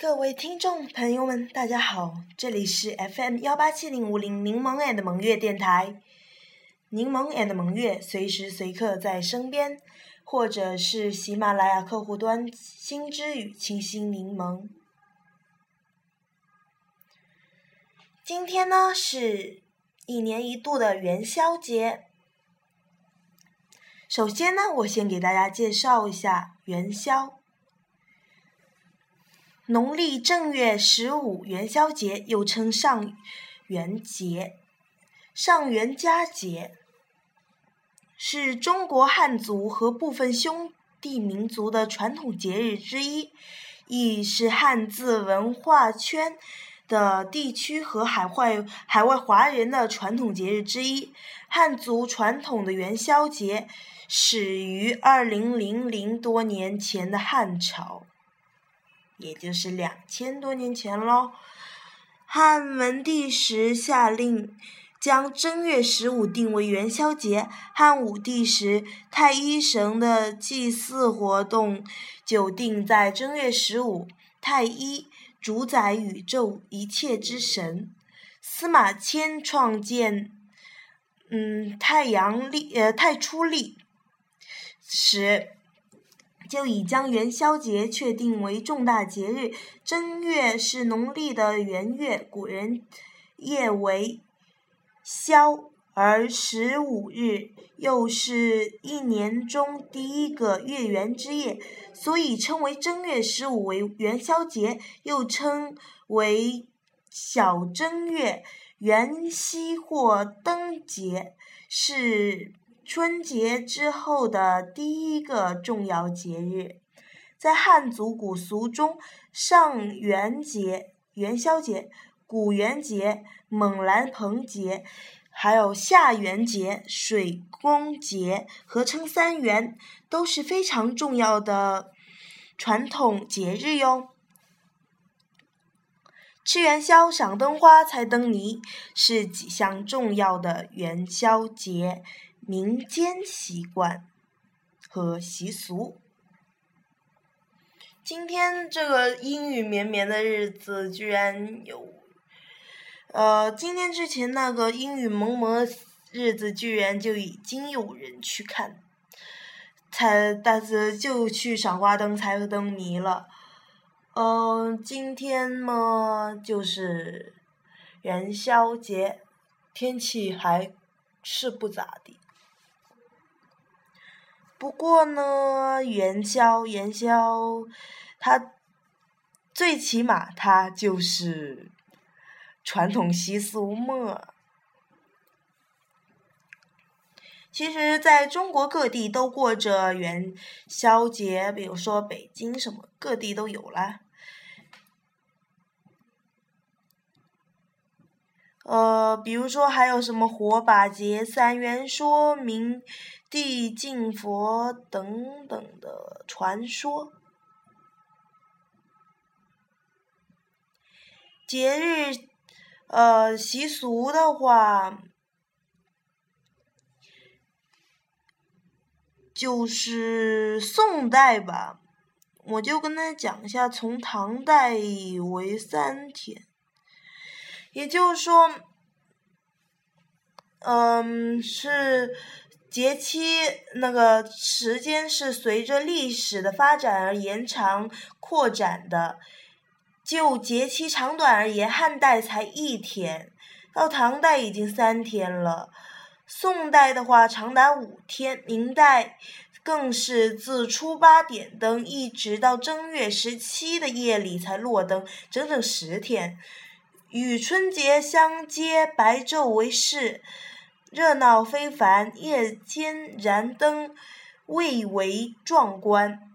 各位听众朋友们，大家好，这里是 FM 幺八七零五零柠檬 and 萌月电台，柠檬 and 萌月随时随刻在身边，或者是喜马拉雅客户端心之语清新柠檬。今天呢是一年一度的元宵节。首先呢，我先给大家介绍一下元宵。农历正月十五元宵节又称上元节、上元佳节，是中国汉族和部分兄弟民族的传统节日之一，亦是汉字文化圈的地区和海外海外华人的传统节日之一。汉族传统的元宵节。始于二零零零多年前的汉朝，也就是两千多年前喽。汉文帝时下令将正月十五定为元宵节。汉武帝时，太一神的祭祀活动就定在正月十五。太一主宰宇宙一切之神，司马迁创建，嗯，太阳历，呃，太初历。时，就已将元宵节确定为重大节日。正月是农历的元月，古人夜为宵，而十五日又是一年中第一个月圆之夜，所以称为正月十五为元宵节，又称为小正月、元夕或灯节，是。春节之后的第一个重要节日，在汉族古俗中，上元节、元宵节、古元节、猛兰棚节，还有下元节、水宫节，合称三元，都是非常重要的传统节日哟。吃元宵、赏灯花、猜灯谜，是几项重要的元宵节。民间习惯和习俗。今天这个阴雨绵绵的日子，居然有，呃，今天之前那个阴雨蒙蒙的日子，居然就已经有人去看，才，但是就去赏花灯、猜灯谜了。嗯，今天嘛，就是元宵节，天气还是不咋地。不过呢，元宵元宵，它最起码它就是传统习俗嘛。其实，在中国各地都过着元宵节，比如说北京什么，各地都有啦。呃，比如说还有什么火把节、三元说明。地敬佛等等的传说，节日呃习俗的话，就是宋代吧，我就跟他讲一下，从唐代为三天，也就是说，嗯是。节期那个时间是随着历史的发展而延长扩展的。就节期长短而言，汉代才一天，到唐代已经三天了。宋代的话长达五天，明代更是自初八点灯，一直到正月十七的夜里才落灯，整整十天。与春节相接，白昼为市。热闹非凡，夜间燃灯，蔚为壮观。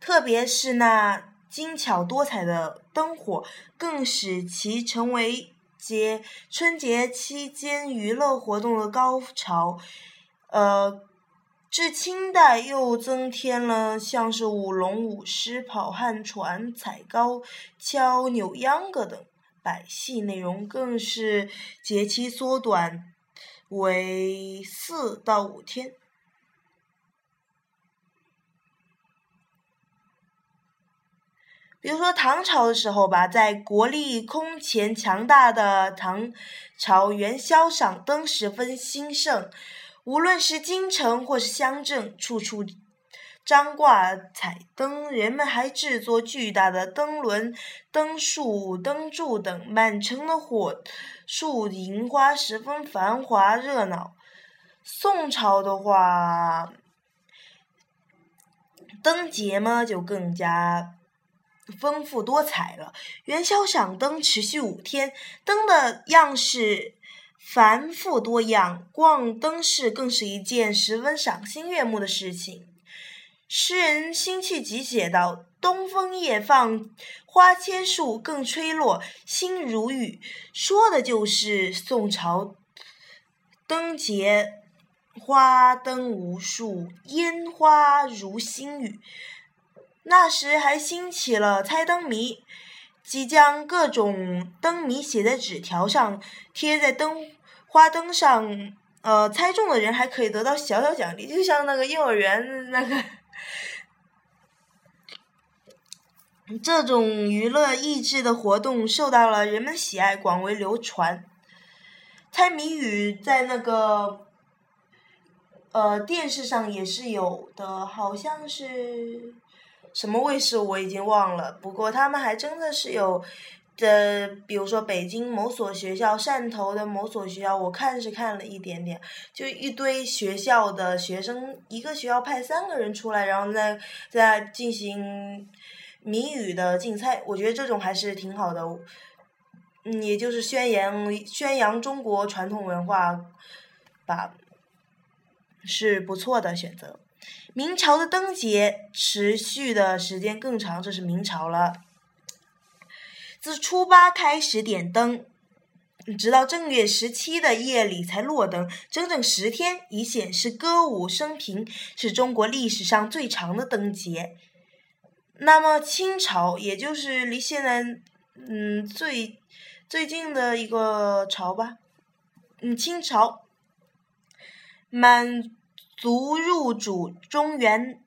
特别是那精巧多彩的灯火，更使其成为节春节期间娱乐活动的高潮。呃，至清代又增添了像是舞龙舞狮、跑旱船、踩高跷、扭秧歌等百戏内容，更是节期缩短。为四到五天。比如说唐朝的时候吧，在国力空前强大的唐朝，元宵赏灯十分兴盛，无论是京城或是乡镇，处处张挂彩灯，人们还制作巨大的灯轮、灯树、灯柱等，满城的火树银花十分繁华热闹。宋朝的话，灯节嘛就更加。丰富多彩了。元宵赏灯持续五天，灯的样式繁复多样，逛灯市更是一件十分赏心悦目的事情。诗人辛弃疾写道：“东风夜放花千树，更吹落，星如雨。”说的就是宋朝灯节，花灯无数，烟花如星雨。那时还兴起了猜灯谜，即将各种灯谜写在纸条上，贴在灯花灯上，呃，猜中的人还可以得到小小奖励，就像那个幼儿园那个。这种娱乐益智的活动受到了人们喜爱，广为流传。猜谜语在那个，呃，电视上也是有的，好像是。什么卫视我已经忘了，不过他们还真的是有的，比如说北京某所学校、汕头的某所学校，我看是看了一点点，就一堆学校的学生，一个学校派三个人出来，然后再再进行谜语的竞猜，我觉得这种还是挺好的，嗯，也就是宣扬宣扬中国传统文化吧，是不错的选择。明朝的灯节持续的时间更长，这是明朝了。自初八开始点灯，直到正月十七的夜里才落灯，整整十天，以显示歌舞升平，是中国历史上最长的灯节。那么清朝，也就是离现在嗯最最近的一个朝吧，嗯清朝满。族入主中原，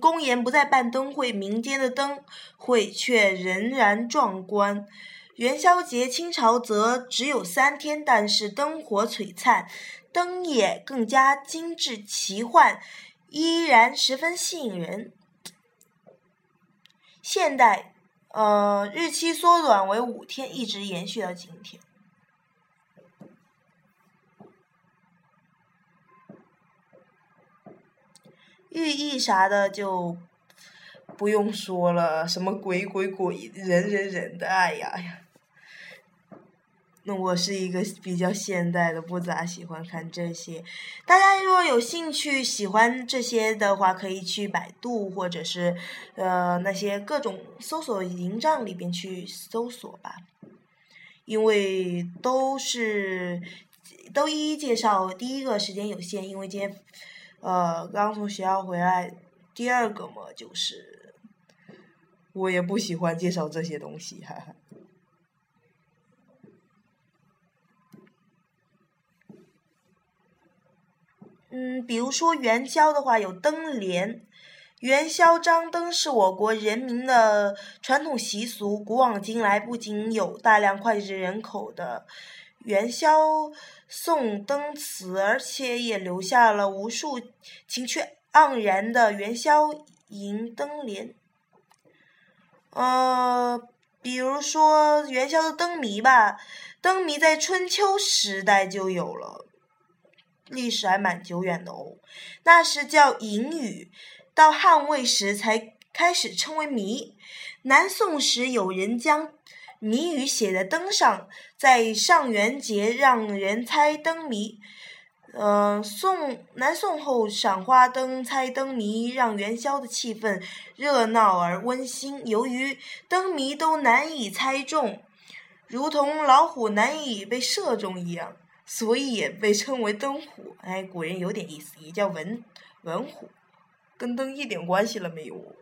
公园不再办灯会，民间的灯会却仍然壮观。元宵节清朝则只有三天，但是灯火璀璨，灯也更加精致奇幻，依然十分吸引人。现代，呃，日期缩短为五天，一直延续到今天。寓意啥的就不用说了，什么鬼鬼鬼，人人人的，哎呀呀！那我是一个比较现代的，不咋喜欢看这些。大家如果有兴趣喜欢这些的话，可以去百度或者是呃那些各种搜索营帐里边去搜索吧，因为都是都一一介绍。第一个时间有限，因为今天。呃，刚从学校回来，第二个嘛，就是我也不喜欢介绍这些东西，哈哈。嗯，比如说元宵的话，有灯联，元宵张灯是我国人民的传统习俗，古往今来不仅有大量脍炙人口的。元宵送灯词，而且也留下了无数情趣盎然的元宵迎灯联。呃，比如说元宵的灯谜吧，灯谜在春秋时代就有了，历史还蛮久远的哦。那是叫隐语，到汉魏时才开始称为谜。南宋时有人将。谜语写在灯上，在上元节让人猜灯谜。呃，宋南宋后赏花灯、猜灯谜，让元宵的气氛热闹而温馨。由于灯谜都难以猜中，如同老虎难以被射中一样，所以也被称为灯虎。哎，古人有点意思，也叫文文虎，跟灯一点关系了没有？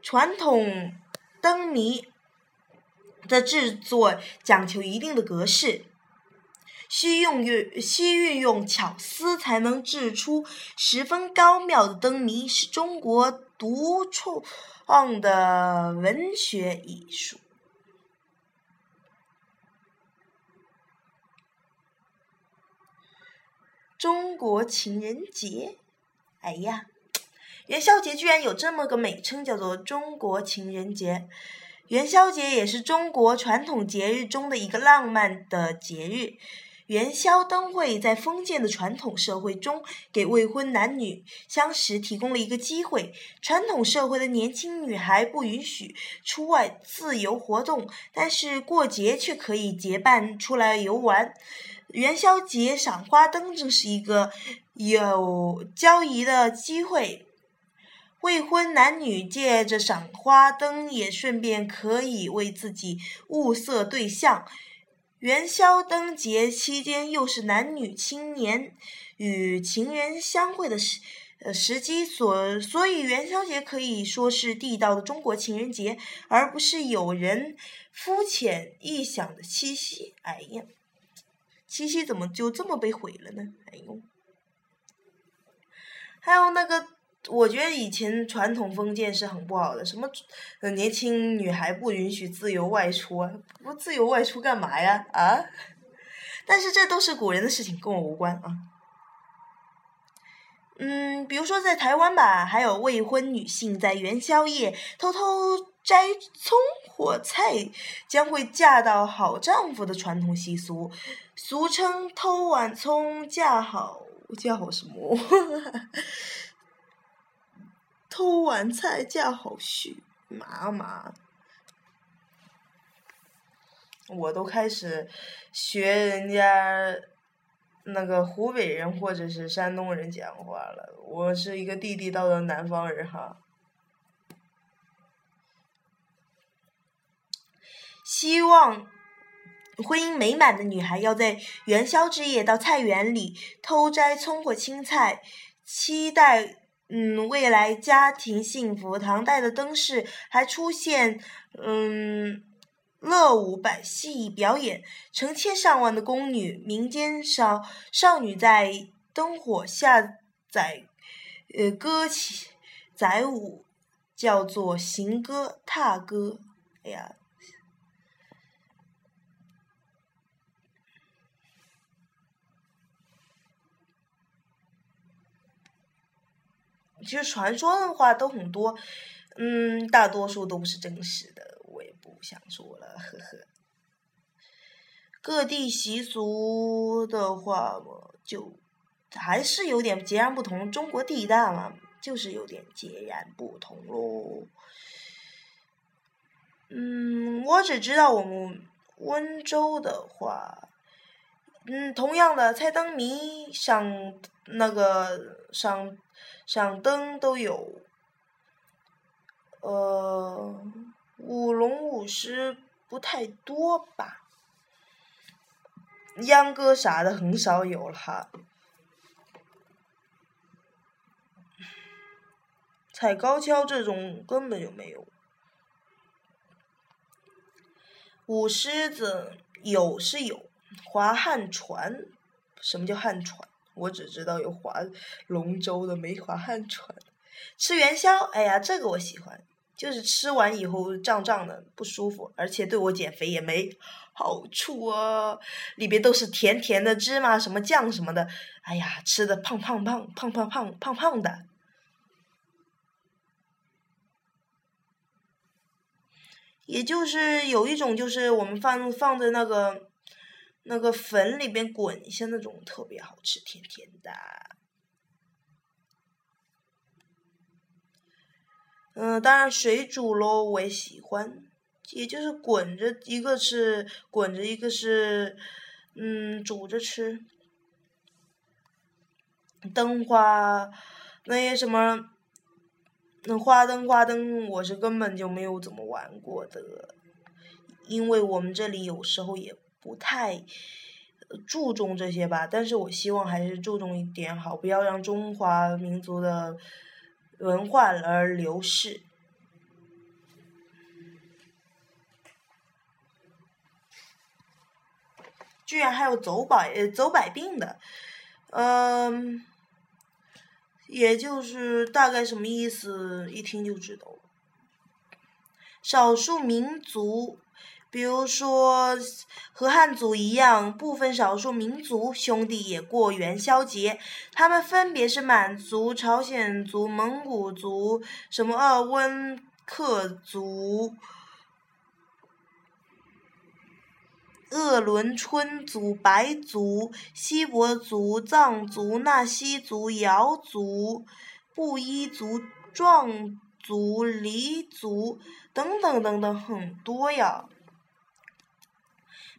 传统灯谜。的制作讲求一定的格式，需用运需运用巧思才能制出十分高妙的灯谜，是中国独创的文学艺术。中国情人节，哎呀，元宵节居然有这么个美称，叫做中国情人节。元宵节也是中国传统节日中的一个浪漫的节日。元宵灯会在封建的传统社会中，给未婚男女相识提供了一个机会。传统社会的年轻女孩不允许出外自由活动，但是过节却可以结伴出来游玩。元宵节赏花灯正是一个有交谊的机会。未婚男女借着赏花灯，也顺便可以为自己物色对象。元宵灯节期间，又是男女青年与情人相会的时呃时机，所所以元宵节可以说是地道的中国情人节，而不是有人肤浅臆想的七夕。哎呀，七夕怎么就这么被毁了呢？哎呦，还有那个。我觉得以前传统封建是很不好的，什么年轻女孩不允许自由外出啊？不自由外出干嘛呀？啊？但是这都是古人的事情，跟我无关啊。嗯，比如说在台湾吧，还有未婚女性在元宵夜偷偷摘葱或菜，将会嫁到好丈夫的传统习俗，俗称偷碗葱嫁好嫁好什么？偷碗菜嫁好婿，妈妈，我都开始学人家那个湖北人或者是山东人讲话了。我是一个地地道道南方人哈。希望婚姻美满的女孩要在元宵之夜到菜园里偷摘葱或青菜，期待。嗯，未来家庭幸福。唐代的灯饰还出现，嗯，乐舞百戏表演，成千上万的宫女、民间少少女在灯火下载，呃，歌起载舞，叫做行歌、踏歌。哎呀。其实传说的话都很多，嗯，大多数都不是真实的，我也不想说了，呵呵。各地习俗的话嘛，就还是有点截然不同。中国地大嘛，就是有点截然不同喽。嗯，我只知道我们温州的话，嗯，同样的猜灯谜赏那个赏。赏灯都有，呃，舞龙舞狮不太多吧，秧歌啥的很少有了哈，踩高跷这种根本就没有，舞狮子有是有，划旱船，什么叫旱船？我只知道有划龙舟的，没划旱船。吃元宵，哎呀，这个我喜欢，就是吃完以后胀胀的不舒服，而且对我减肥也没好处啊。里边都是甜甜的芝麻什么酱什么的，哎呀，吃的胖胖胖胖胖胖胖胖的。也就是有一种，就是我们放放在那个。那个粉里边滚一下那种特别好吃，甜甜的。嗯，当然水煮喽，我也喜欢，也就是滚着，一个是滚着，一个是嗯煮着吃。灯花那些什么，那花灯花灯，我是根本就没有怎么玩过的，因为我们这里有时候也。不太注重这些吧，但是我希望还是注重一点好，不要让中华民族的文化而流逝。居然还有走百走百病的，嗯，也就是大概什么意思，一听就知道了。少数民族，比如说和汉族一样，部分少数民族兄弟也过元宵节，他们分别是满族、朝鲜族、蒙古族、什么鄂温克族。鄂伦春族、白族、锡伯族、藏族、纳西族、瑶族、布依族、壮族、黎族等等等等很多呀。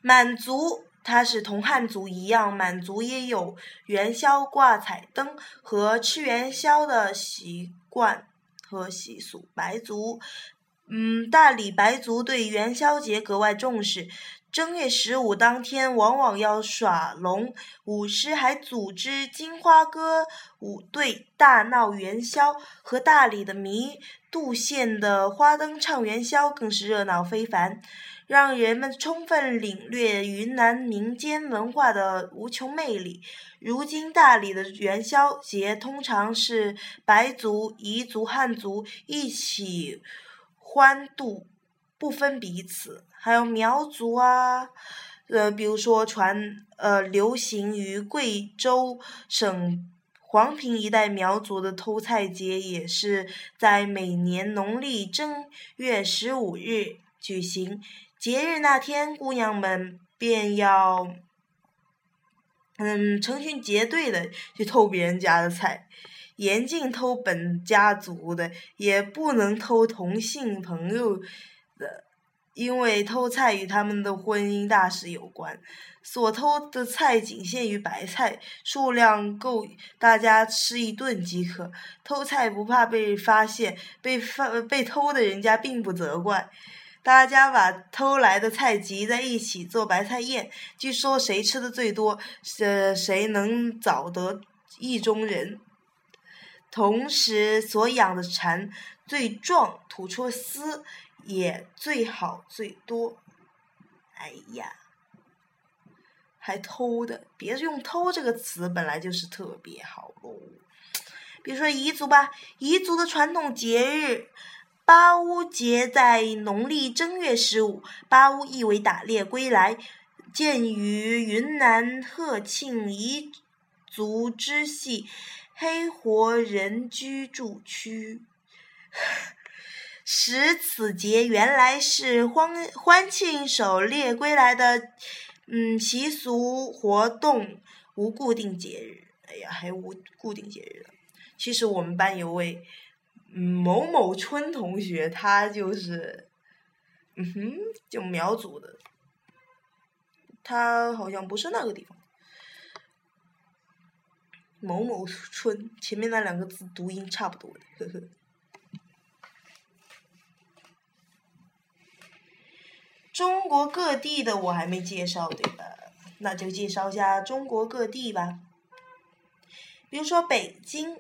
满族，它是同汉族一样，满族也有元宵挂彩灯和吃元宵的习惯和习俗。白族，嗯，大理白族对元宵节格外重视。正月十五当天，往往要耍龙，舞狮，还组织金花歌舞队大闹元宵。和大理的弥渡县的花灯唱元宵更是热闹非凡，让人们充分领略云南民间文化的无穷魅力。如今，大理的元宵节通常是白族、彝族、汉族一起欢度。不分彼此，还有苗族啊，呃，比如说传呃流行于贵州省黄平一带苗族的偷菜节，也是在每年农历正月十五日举行。节日那天，姑娘们便要嗯成群结队的去偷别人家的菜，严禁偷本家族的，也不能偷同性朋友。的，因为偷菜与他们的婚姻大事有关，所偷的菜仅限于白菜，数量够大家吃一顿即可。偷菜不怕被发现，被发被偷的人家并不责怪。大家把偷来的菜集在一起做白菜宴，据说谁吃的最多，呃，谁能找得意中人。同时，所养的蚕最壮，吐出丝。也最好最多，哎呀，还偷的，别用“偷”这个词，本来就是特别好喽。比如说彝族吧，彝族的传统节日巴乌节在农历正月十五，巴乌意为打猎归来，见于云南鹤庆彝族支系黑活人居住区。使此节原来是欢欢庆狩猎归来的，嗯，习俗活动无固定节日。哎呀，还无固定节日的。其实我们班有位某某春同学，他就是，嗯哼，就苗族的。他好像不是那个地方。某某村前面那两个字读音差不多的，呵呵。中国各地的我还没介绍对吧？那就介绍一下中国各地吧。比如说北京，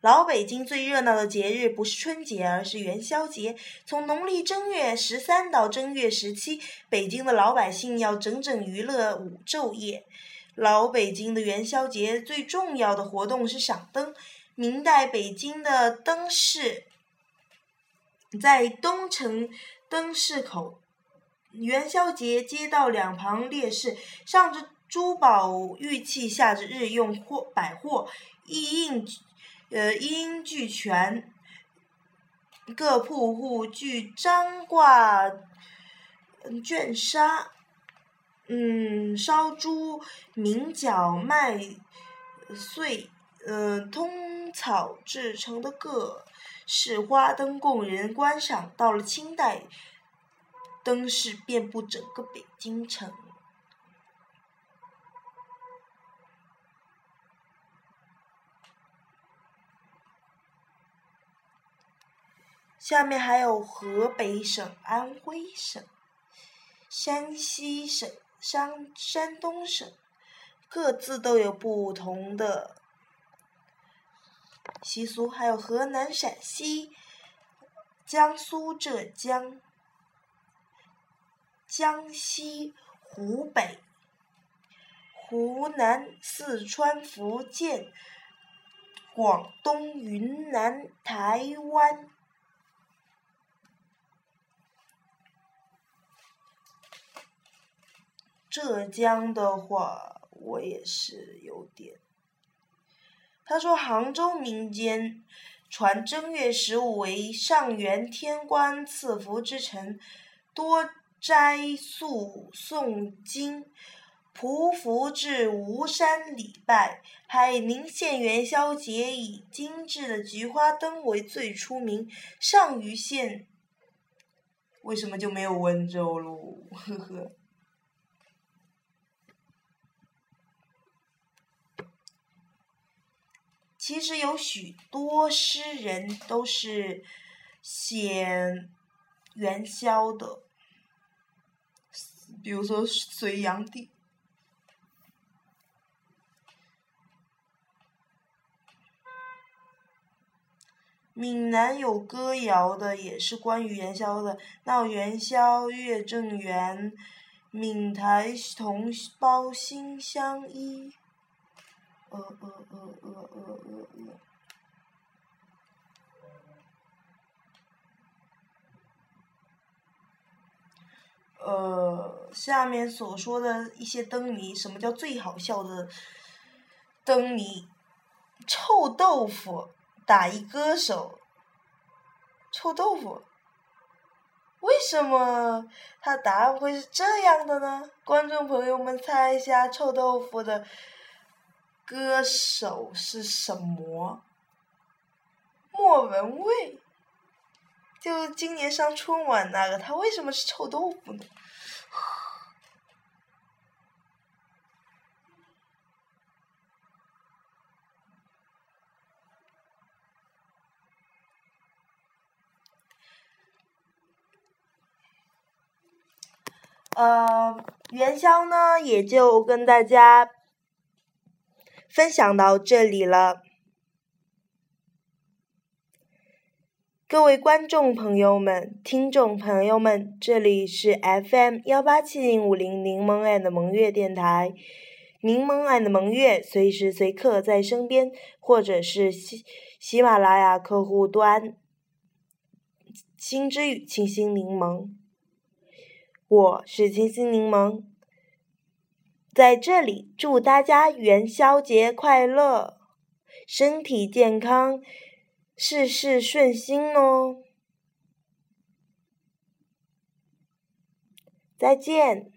老北京最热闹的节日不是春节，而是元宵节。从农历正月十三到正月十七，北京的老百姓要整整娱乐五昼夜。老北京的元宵节最重要的活动是赏灯。明代北京的灯饰在东城灯市口。元宵节，街道两旁列市，上着珠宝玉器，下着日用货百货，一应呃一应俱全。各铺户俱张挂绢纱，嗯，烧猪、鸣角、麦穗，呃，通草制成的各式花灯供人观赏。到了清代。灯饰遍布整个北京城。下面还有河北省、安徽省、山西省、山山东省，各自都有不同的习俗。还有河南、陕西、江苏、浙江。江西、湖北、湖南、四川、福建、广东、云南、台湾。浙江的话，我也是有点。他说，杭州民间传正月十五为上元天官赐福之辰，多斋宿诵经。匍匐至吴山礼拜，海宁县元宵节以精致的菊花灯为最出名。上虞县为什么就没有温州喽？呵呵。其实有许多诗人都是写元宵的，比如说隋炀帝。闽南有歌谣的，也是关于元宵的。闹元宵，月正圆，闽台同胞心相依。呃呃呃呃呃呃呃。呃，下面所说的一些灯谜，什么叫最好笑的灯谜？臭豆腐。打一歌手，臭豆腐，为什么他答案会是这样的呢？观众朋友们猜一下，臭豆腐的歌手是什么？莫文蔚，就今年上春晚那个，他为什么是臭豆腐呢？呃，元宵呢，也就跟大家分享到这里了。各位观众朋友们、听众朋友们，这里是 FM 幺八七零五零柠檬爱的萌月电台，柠檬爱的萌月随时随刻在身边，或者是喜喜马拉雅客户端，心之语清新柠檬。我是清新柠檬，在这里祝大家元宵节快乐，身体健康，事事顺心哦！再见。